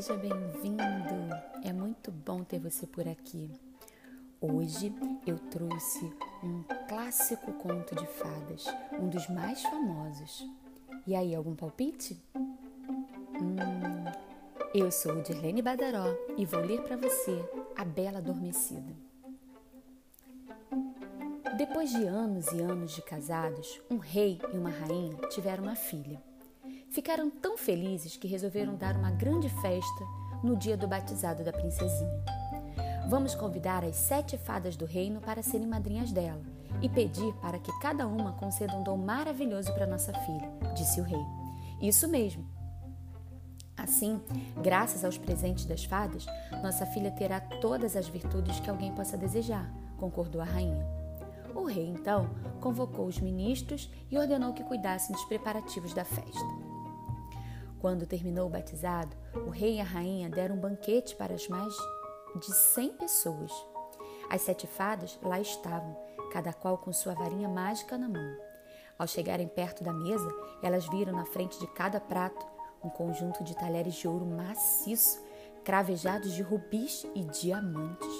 seja bem-vindo. É muito bom ter você por aqui. Hoje eu trouxe um clássico conto de fadas, um dos mais famosos. E aí, algum palpite? Hum, eu sou Dirlene Badaró e vou ler para você A Bela Adormecida. Depois de anos e anos de casados, um rei e uma rainha tiveram uma filha. Ficaram tão felizes que resolveram dar uma grande festa no dia do batizado da princesinha. Vamos convidar as sete fadas do reino para serem madrinhas dela e pedir para que cada uma conceda um dom maravilhoso para nossa filha, disse o rei. Isso mesmo. Assim, graças aos presentes das fadas, nossa filha terá todas as virtudes que alguém possa desejar, concordou a rainha. O rei, então, convocou os ministros e ordenou que cuidassem dos preparativos da festa. Quando terminou o batizado, o rei e a rainha deram um banquete para as mais de cem pessoas. As sete fadas lá estavam, cada qual com sua varinha mágica na mão. Ao chegarem perto da mesa, elas viram na frente de cada prato um conjunto de talheres de ouro maciço, cravejados de rubis e diamantes.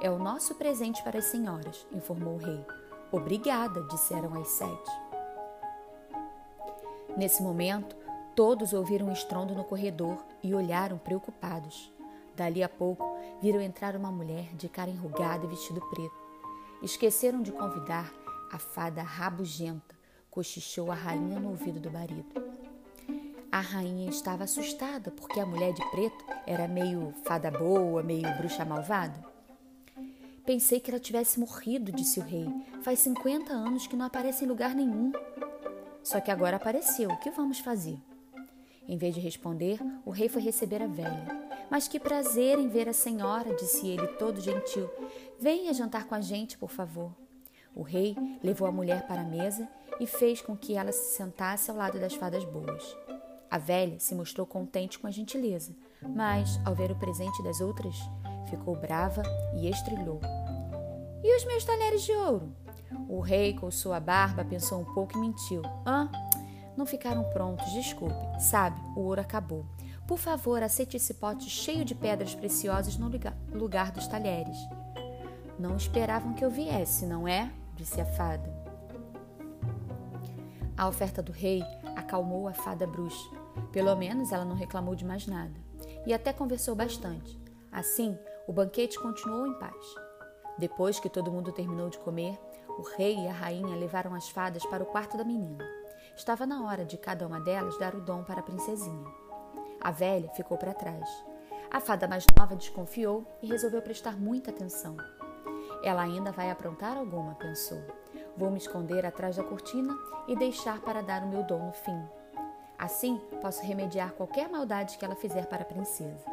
É o nosso presente para as senhoras, informou o rei. Obrigada, disseram as sete. Nesse momento, Todos ouviram um estrondo no corredor e olharam preocupados. Dali a pouco, viram entrar uma mulher de cara enrugada e vestido preto. Esqueceram de convidar a fada rabugenta, cochichou a rainha no ouvido do marido. A rainha estava assustada porque a mulher de preto era meio fada boa, meio bruxa malvada. Pensei que ela tivesse morrido, disse o rei. Faz 50 anos que não aparece em lugar nenhum. Só que agora apareceu. O que vamos fazer? Em vez de responder, o rei foi receber a velha. Mas que prazer em ver a senhora, disse ele, todo gentil. Venha jantar com a gente, por favor. O rei levou a mulher para a mesa e fez com que ela se sentasse ao lado das fadas boas. A velha se mostrou contente com a gentileza, mas, ao ver o presente das outras, ficou brava e estrilhou. E os meus talheres de ouro? O rei, com sua barba, pensou um pouco e mentiu. Hã? Não ficaram prontos, desculpe. Sabe, o ouro acabou. Por favor, aceite esse pote cheio de pedras preciosas no lugar dos talheres. Não esperavam que eu viesse, não é? disse a fada. A oferta do rei acalmou a fada bruxa. Pelo menos ela não reclamou de mais nada. E até conversou bastante. Assim, o banquete continuou em paz. Depois que todo mundo terminou de comer, o rei e a rainha levaram as fadas para o quarto da menina. Estava na hora de cada uma delas dar o dom para a princesinha. A velha ficou para trás. A fada mais nova desconfiou e resolveu prestar muita atenção. Ela ainda vai aprontar alguma, pensou. Vou me esconder atrás da cortina e deixar para dar o meu dom no fim. Assim, posso remediar qualquer maldade que ela fizer para a princesa.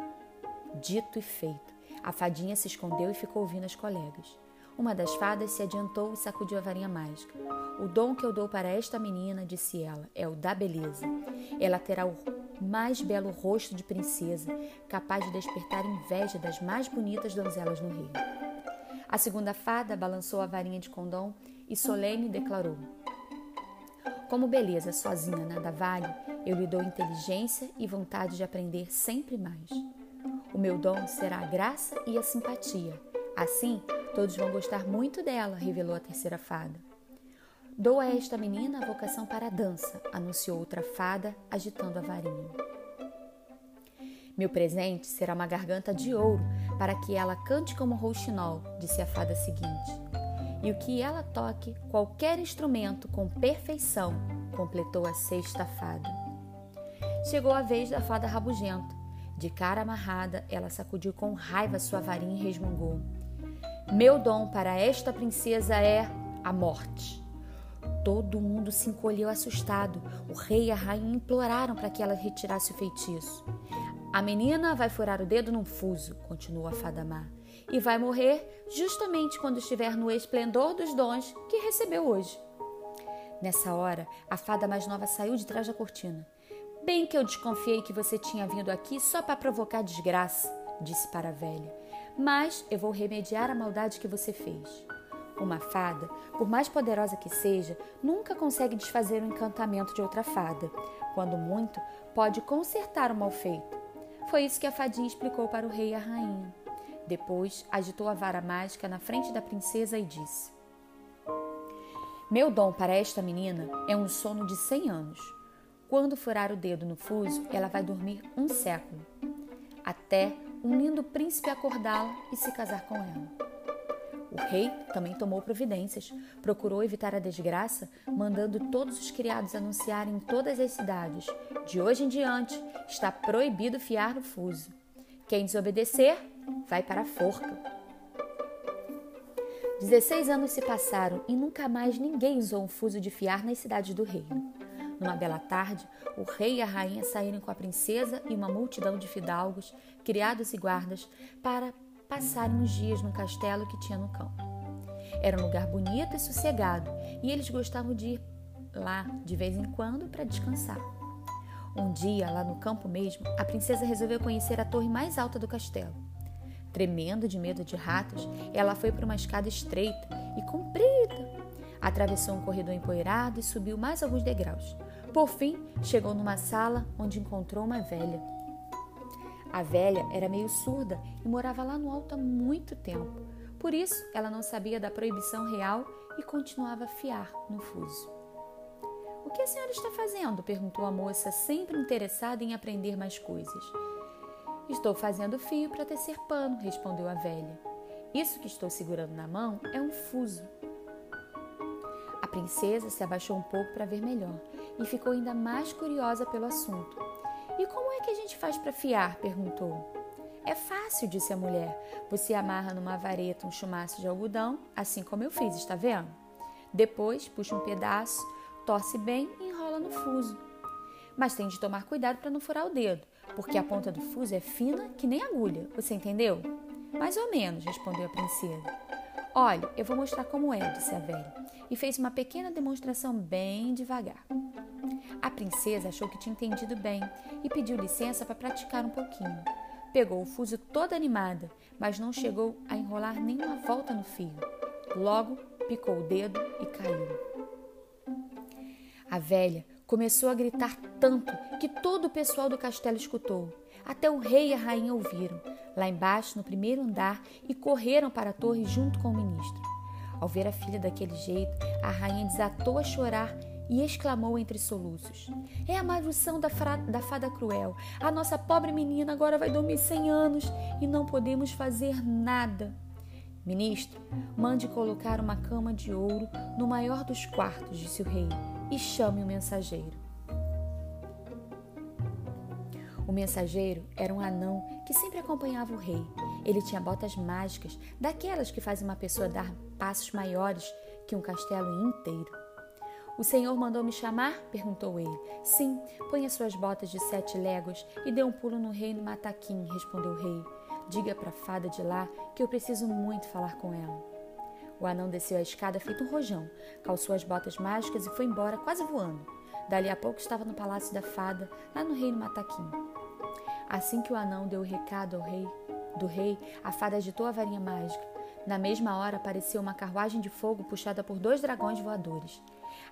Dito e feito, a fadinha se escondeu e ficou ouvindo as colegas. Uma das fadas se adiantou e sacudiu a varinha mágica. O dom que eu dou para esta menina, disse ela, é o da beleza. Ela terá o mais belo rosto de princesa, capaz de despertar inveja das mais bonitas donzelas no reino. A segunda fada balançou a varinha de condom e solene declarou: Como beleza sozinha nada vale, eu lhe dou inteligência e vontade de aprender sempre mais. O meu dom será a graça e a simpatia. Assim, Todos vão gostar muito dela, revelou a terceira fada. Dou a esta menina a vocação para a dança, anunciou outra fada, agitando a varinha. Meu presente será uma garganta de ouro para que ela cante como rouxinol, disse a fada seguinte. E o que ela toque qualquer instrumento com perfeição, completou a sexta fada. Chegou a vez da fada rabugenta. De cara amarrada, ela sacudiu com raiva sua varinha e resmungou. Meu dom para esta princesa é a morte. Todo mundo se encolheu assustado. O rei e a rainha imploraram para que ela retirasse o feitiço. A menina vai furar o dedo num fuso, continuou a fada má, e vai morrer justamente quando estiver no esplendor dos dons que recebeu hoje. Nessa hora, a fada mais nova saiu de trás da cortina. Bem que eu desconfiei que você tinha vindo aqui só para provocar desgraça, disse para a velha mas eu vou remediar a maldade que você fez. Uma fada, por mais poderosa que seja, nunca consegue desfazer o encantamento de outra fada. Quando muito, pode consertar o mal feito. Foi isso que a fadinha explicou para o rei e a rainha. Depois, agitou a vara mágica na frente da princesa e disse: Meu dom para esta menina é um sono de cem anos. Quando furar o dedo no fuso, ela vai dormir um século, até um lindo príncipe acordá-la e se casar com ela. O rei também tomou providências, procurou evitar a desgraça, mandando todos os criados anunciarem em todas as cidades: de hoje em diante está proibido fiar no fuso. Quem desobedecer vai para a forca. Dezesseis anos se passaram e nunca mais ninguém usou um fuso de fiar nas cidades do reino. Numa bela tarde, o rei e a rainha saíram com a princesa e uma multidão de fidalgos, criados e guardas, para passarem uns dias no castelo que tinha no campo. Era um lugar bonito e sossegado, e eles gostavam de ir lá de vez em quando para descansar. Um dia, lá no campo mesmo, a princesa resolveu conhecer a torre mais alta do castelo. Tremendo de medo de ratos, ela foi por uma escada estreita e comprida. Atravessou um corredor empoeirado e subiu mais alguns degraus. Por fim, chegou numa sala onde encontrou uma velha. A velha era meio surda e morava lá no alto há muito tempo. Por isso, ela não sabia da proibição real e continuava a fiar no fuso. O que a senhora está fazendo? perguntou a moça, sempre interessada em aprender mais coisas. Estou fazendo fio para tecer pano, respondeu a velha. Isso que estou segurando na mão é um fuso. A princesa se abaixou um pouco para ver melhor e ficou ainda mais curiosa pelo assunto. E como é que a gente faz para fiar? perguntou. É fácil, disse a mulher. Você amarra numa vareta um chumaço de algodão, assim como eu fiz, está vendo? Depois, puxa um pedaço, torce bem e enrola no fuso. Mas tem de tomar cuidado para não furar o dedo, porque a ponta do fuso é fina que nem agulha. Você entendeu? Mais ou menos, respondeu a princesa. Olha, eu vou mostrar como é, disse a velha, e fez uma pequena demonstração bem devagar. A princesa achou que tinha entendido bem e pediu licença para praticar um pouquinho. Pegou o fuso toda animada, mas não chegou a enrolar nenhuma volta no fio. Logo, picou o dedo e caiu. A velha começou a gritar tanto que todo o pessoal do castelo escutou. Até o rei e a rainha ouviram, lá embaixo, no primeiro andar, e correram para a torre junto com o ministro. Ao ver a filha daquele jeito, a rainha desatou a chorar e exclamou entre soluços: É a maldição da, da fada cruel. A nossa pobre menina agora vai dormir cem anos e não podemos fazer nada. Ministro, mande colocar uma cama de ouro no maior dos quartos, disse o rei e chame o mensageiro. O mensageiro era um anão que sempre acompanhava o rei. Ele tinha botas mágicas, daquelas que fazem uma pessoa dar passos maiores que um castelo inteiro. O senhor mandou me chamar? perguntou ele. Sim, ponha suas botas de sete léguas e dê um pulo no reino Mataquim, respondeu o rei. Diga para a fada de lá que eu preciso muito falar com ela. O anão desceu a escada feito um rojão, calçou as botas mágicas e foi embora, quase voando. Dali a pouco estava no palácio da fada, lá no reino Mataquim. Assim que o anão deu o recado ao rei, do rei, a fada agitou a varinha mágica. Na mesma hora apareceu uma carruagem de fogo puxada por dois dragões voadores.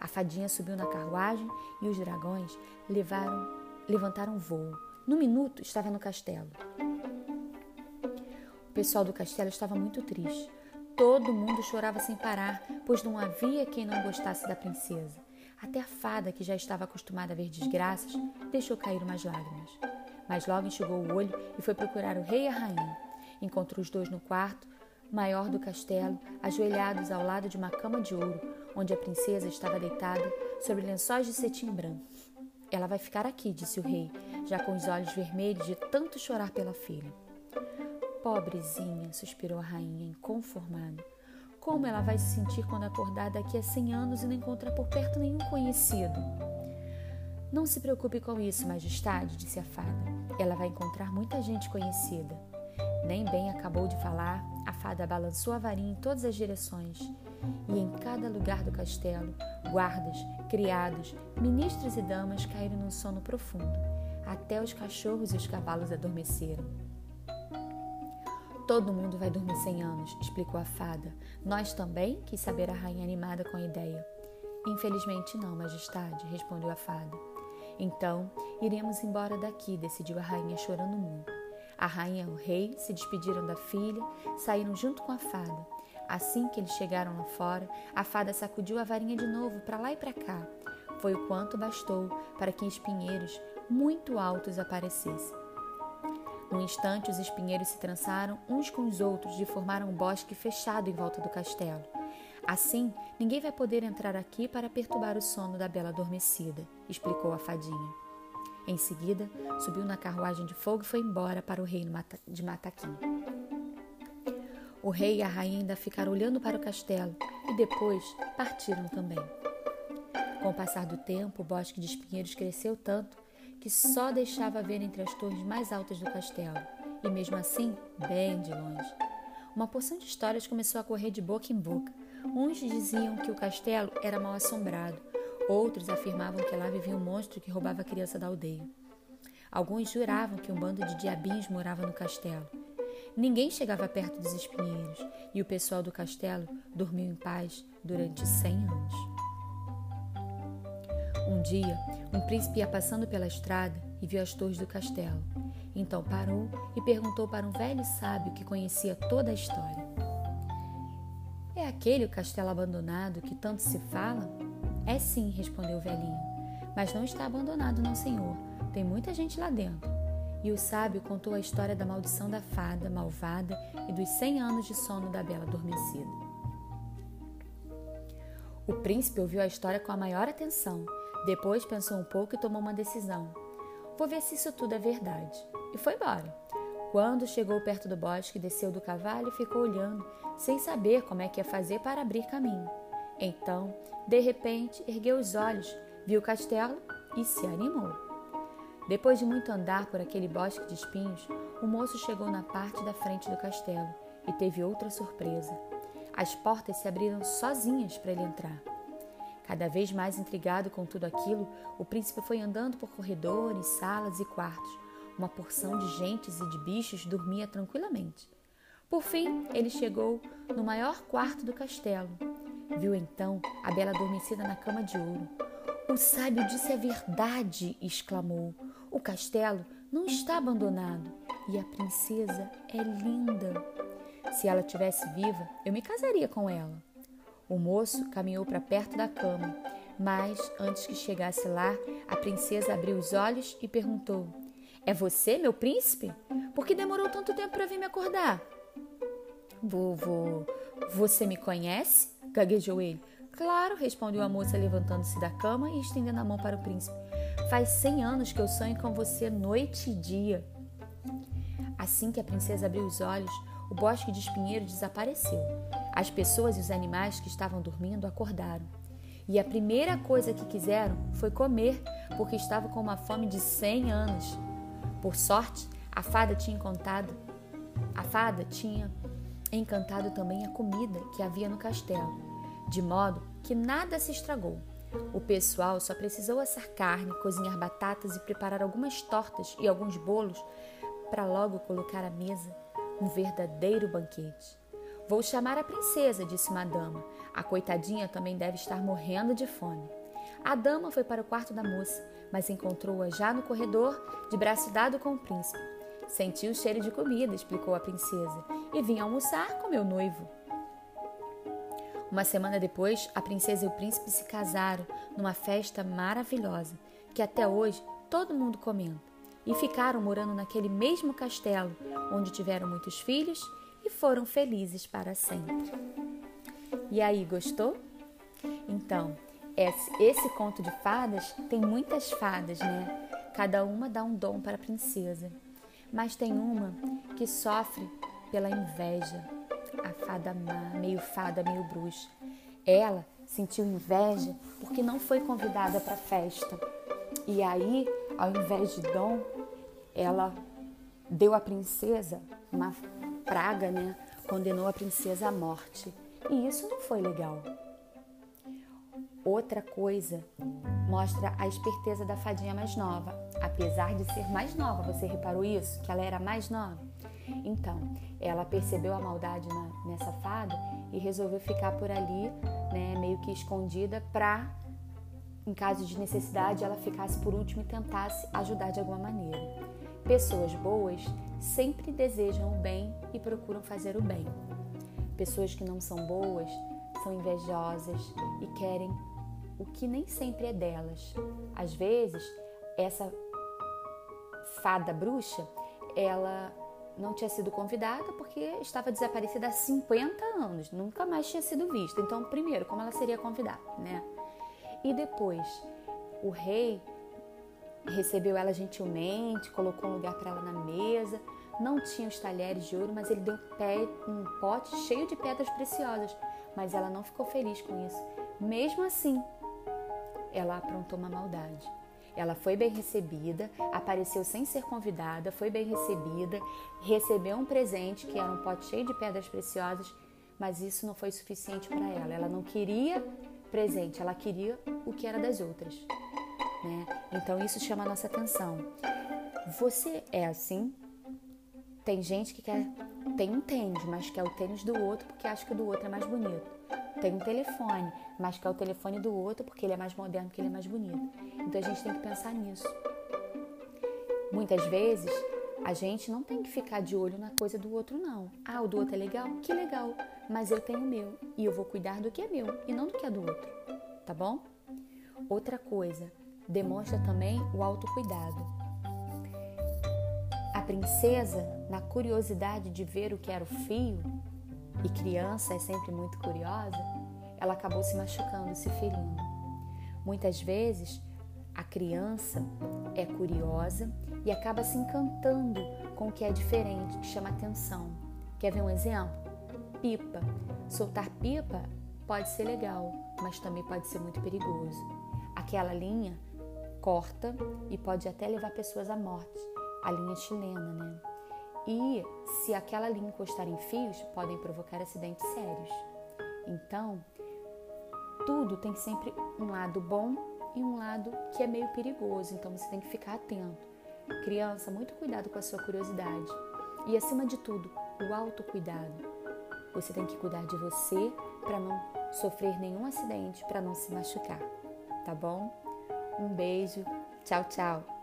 A fadinha subiu na carruagem e os dragões levaram, levantaram voo. No minuto estava no castelo. O pessoal do castelo estava muito triste. Todo mundo chorava sem parar, pois não havia quem não gostasse da princesa. Até a fada, que já estava acostumada a ver desgraças, deixou cair umas lágrimas. Mas logo enxugou o olho e foi procurar o rei e a rainha. Encontrou os dois no quarto maior do castelo, ajoelhados ao lado de uma cama de ouro, onde a princesa estava deitada sobre lençóis de cetim branco. Ela vai ficar aqui, disse o rei, já com os olhos vermelhos de tanto chorar pela filha. Pobrezinha, suspirou a rainha, inconformada. Como ela vai se sentir quando acordar daqui a cem anos e não encontrar por perto nenhum conhecido? Não se preocupe com isso, majestade, disse a fada. Ela vai encontrar muita gente conhecida. Nem bem acabou de falar, a fada balançou a varinha em todas as direções. E em cada lugar do castelo, guardas, criados, ministros e damas caíram num sono profundo. Até os cachorros e os cavalos adormeceram. Todo mundo vai dormir cem anos, explicou a fada. Nós também? quis saber a rainha animada com a ideia. Infelizmente não, majestade, respondeu a fada. Então, iremos embora daqui, decidiu a rainha chorando muito. A rainha e o rei se despediram da filha, saíram junto com a fada. Assim que eles chegaram lá fora, a fada sacudiu a varinha de novo para lá e para cá. Foi o quanto bastou para que espinheiros muito altos aparecessem. Num instante, os espinheiros se trançaram uns com os outros e formaram um bosque fechado em volta do castelo. Assim, ninguém vai poder entrar aqui para perturbar o sono da bela adormecida, explicou a fadinha. Em seguida, subiu na carruagem de fogo e foi embora para o reino de Mataquim. O rei e a rainha ainda ficaram olhando para o castelo e depois partiram também. Com o passar do tempo, o bosque de espinheiros cresceu tanto que só deixava ver entre as torres mais altas do castelo, e mesmo assim, bem de longe. Uma porção de histórias começou a correr de boca em boca. Uns diziam que o castelo era mal assombrado, outros afirmavam que lá vivia um monstro que roubava a criança da aldeia. Alguns juravam que um bando de diabinhos morava no castelo. Ninguém chegava perto dos espinheiros e o pessoal do castelo dormiu em paz durante cem anos. Um dia, um príncipe ia passando pela estrada e viu as torres do castelo. Então parou e perguntou para um velho sábio que conhecia toda a história: É aquele o castelo abandonado que tanto se fala? É sim, respondeu o velhinho. Mas não está abandonado, não, senhor. Tem muita gente lá dentro. E o sábio contou a história da maldição da fada malvada e dos cem anos de sono da bela adormecida. O príncipe ouviu a história com a maior atenção depois pensou um pouco e tomou uma decisão. Vou ver se isso tudo é verdade. E foi embora. Quando chegou perto do bosque, desceu do cavalo e ficou olhando, sem saber como é que ia fazer para abrir caminho. Então, de repente, ergueu os olhos, viu o castelo e se animou. Depois de muito andar por aquele bosque de espinhos, o moço chegou na parte da frente do castelo e teve outra surpresa. As portas se abriram sozinhas para ele entrar. Cada vez mais intrigado com tudo aquilo, o príncipe foi andando por corredores, salas e quartos. Uma porção de gentes e de bichos dormia tranquilamente. Por fim, ele chegou no maior quarto do castelo. Viu então a bela adormecida na cama de ouro. O sábio disse a verdade, exclamou. O castelo não está abandonado e a princesa é linda. Se ela tivesse viva, eu me casaria com ela. O moço caminhou para perto da cama, mas antes que chegasse lá, a princesa abriu os olhos e perguntou: É você, meu príncipe? Por que demorou tanto tempo para vir me acordar? Vovô, você me conhece? Gaguejou ele. Claro, respondeu a moça, levantando-se da cama e estendendo a mão para o príncipe. Faz cem anos que eu sonho com você noite e dia. Assim que a princesa abriu os olhos, o bosque de espinheiro desapareceu. As pessoas e os animais que estavam dormindo acordaram. E a primeira coisa que quiseram foi comer, porque estavam com uma fome de cem anos. Por sorte, a fada tinha encantado, a fada tinha encantado também a comida que havia no castelo, de modo que nada se estragou. O pessoal só precisou assar carne, cozinhar batatas e preparar algumas tortas e alguns bolos para logo colocar à mesa um verdadeiro banquete. Vou chamar a princesa, disse uma dama. A coitadinha também deve estar morrendo de fome. A dama foi para o quarto da moça, mas encontrou-a já no corredor, de braço dado com o príncipe. Sentiu o cheiro de comida, explicou a princesa, e vim almoçar com meu noivo. Uma semana depois, a princesa e o príncipe se casaram numa festa maravilhosa, que até hoje todo mundo comenta e ficaram morando naquele mesmo castelo, onde tiveram muitos filhos e foram felizes para sempre. E aí, gostou? Então, esse, esse conto de fadas tem muitas fadas, né? Cada uma dá um dom para a princesa. Mas tem uma que sofre pela inveja, a fada má, meio fada, meio bruxa. Ela sentiu inveja porque não foi convidada para a festa. E aí, ao invés de dom, ela deu à princesa uma praga, né? Condenou a princesa à morte. E isso não foi legal. Outra coisa mostra a esperteza da fadinha mais nova. Apesar de ser mais nova, você reparou isso? Que ela era mais nova? Então, ela percebeu a maldade na, nessa fada e resolveu ficar por ali, né, meio que escondida, para em caso de necessidade, ela ficasse por último e tentasse ajudar de alguma maneira. Pessoas boas sempre desejam o bem e procuram fazer o bem. Pessoas que não são boas são invejosas e querem o que nem sempre é delas. Às vezes, essa fada bruxa, ela não tinha sido convidada porque estava desaparecida há 50 anos, nunca mais tinha sido vista. Então, primeiro, como ela seria convidada, né? E depois, o rei recebeu ela gentilmente, colocou um lugar para ela na mesa. Não tinha os talheres de ouro, mas ele deu um pote cheio de pedras preciosas. Mas ela não ficou feliz com isso. Mesmo assim, ela aprontou uma maldade. Ela foi bem recebida, apareceu sem ser convidada, foi bem recebida, recebeu um presente que era um pote cheio de pedras preciosas, mas isso não foi suficiente para ela. Ela não queria presente, ela queria o que era das outras. Né? Então isso chama a nossa atenção. Você é assim? Tem gente que quer tem um tênis, mas quer o tênis do outro porque acha que o do outro é mais bonito. Tem um telefone, mas quer o telefone do outro porque ele é mais moderno, porque ele é mais bonito. Então a gente tem que pensar nisso. Muitas vezes a gente não tem que ficar de olho na coisa do outro, não. Ah, o do outro é legal? Que legal, mas eu tenho o meu e eu vou cuidar do que é meu e não do que é do outro, tá bom? Outra coisa, demonstra também o autocuidado. A princesa, na curiosidade de ver o que era o fio, e criança é sempre muito curiosa, ela acabou se machucando, se ferindo. Muitas vezes, a criança é curiosa e acaba se encantando com o que é diferente, que chama atenção. Quer ver um exemplo? Pipa. Soltar pipa pode ser legal, mas também pode ser muito perigoso. Aquela linha corta e pode até levar pessoas à morte. A linha chilena, né? E se aquela linha encostar em fios, podem provocar acidentes sérios. Então, tudo tem sempre um lado bom e um lado que é meio perigoso, então você tem que ficar atento. Criança, muito cuidado com a sua curiosidade. E acima de tudo, o autocuidado. Você tem que cuidar de você para não sofrer nenhum acidente, para não se machucar, tá bom? Um beijo, tchau, tchau.